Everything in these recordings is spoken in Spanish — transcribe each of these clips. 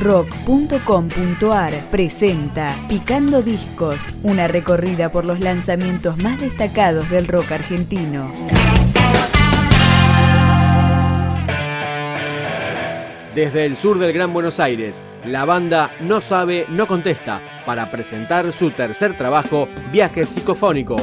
rock.com.ar presenta Picando Discos, una recorrida por los lanzamientos más destacados del rock argentino. Desde el sur del Gran Buenos Aires, la banda No Sabe, No Contesta para presentar su tercer trabajo, Viaje Psicofónico.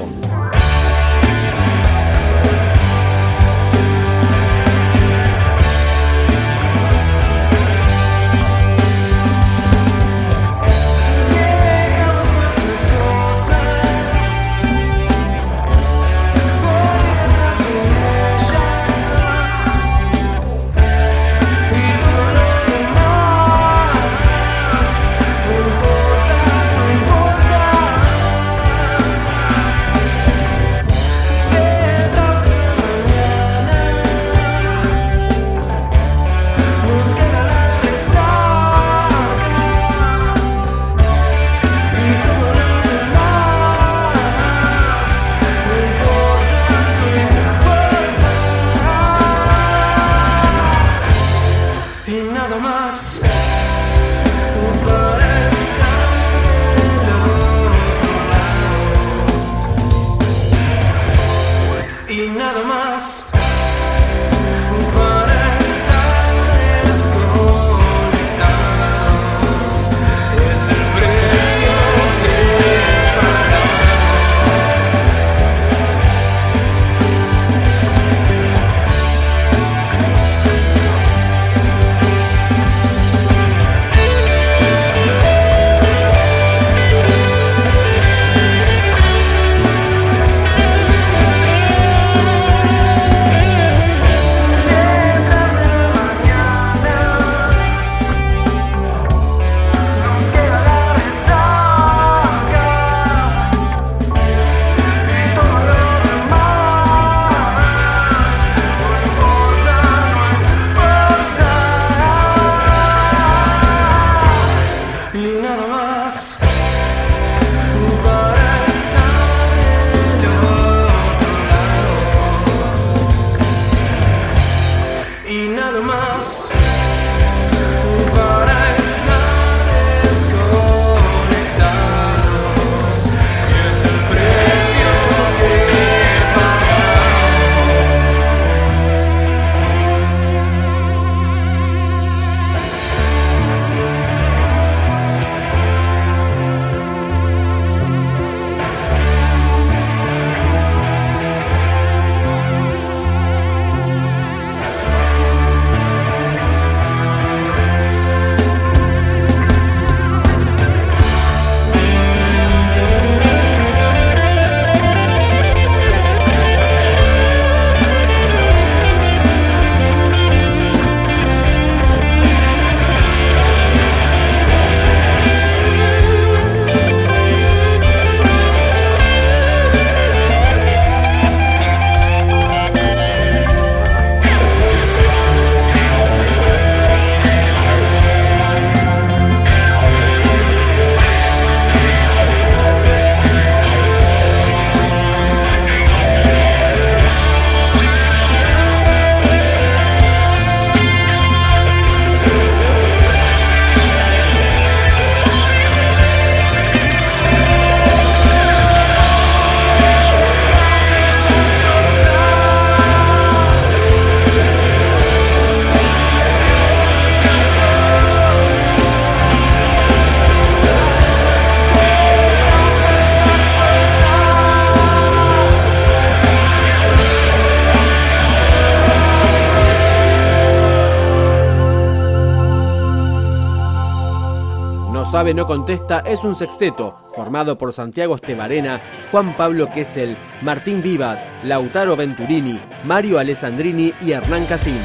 No contesta es un sexteto formado por Santiago Estebarena, Juan Pablo Kessel, Martín Vivas, Lautaro Venturini, Mario Alessandrini y Hernán Casín.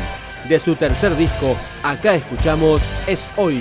De su tercer disco, acá escuchamos Es Hoy.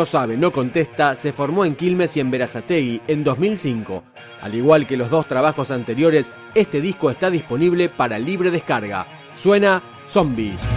No sabe, no contesta se formó en Quilmes y en Verazategui en 2005. Al igual que los dos trabajos anteriores, este disco está disponible para libre descarga. Suena Zombies.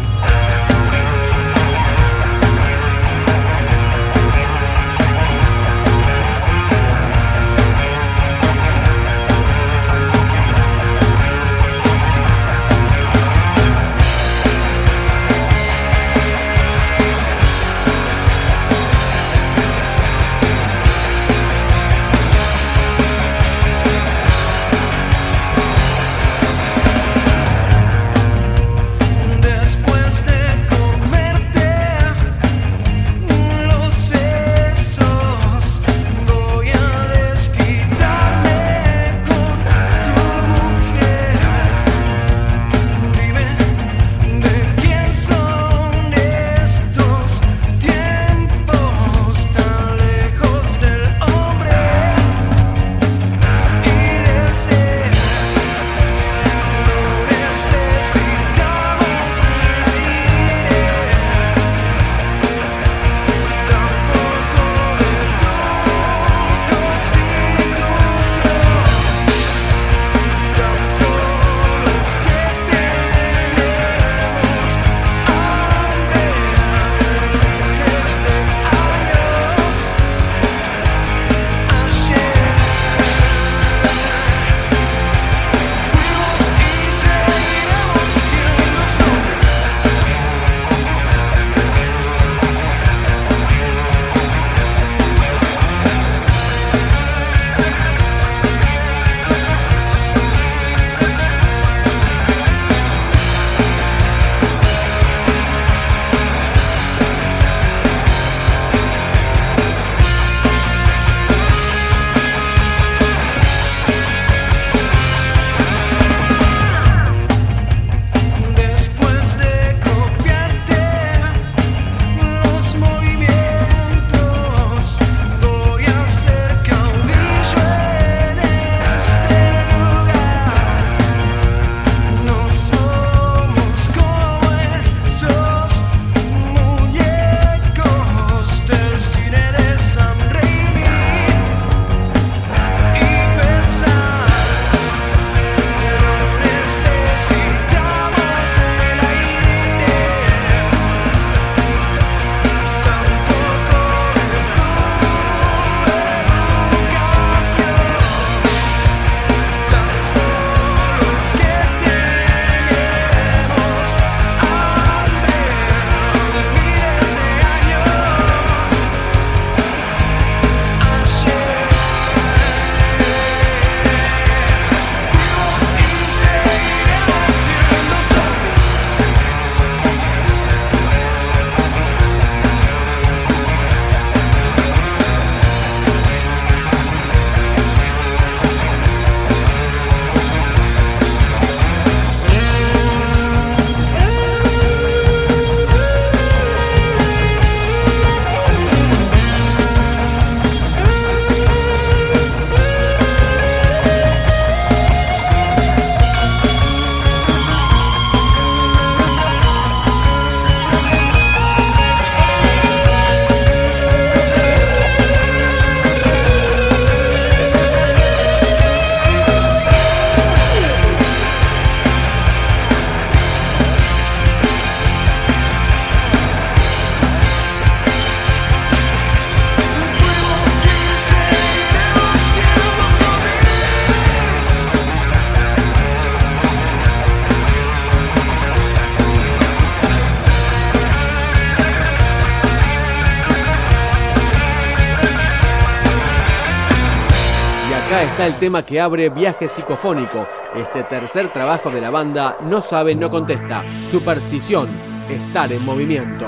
Está el tema que abre Viaje Psicofónico. Este tercer trabajo de la banda No sabe, no contesta. Superstición, estar en movimiento.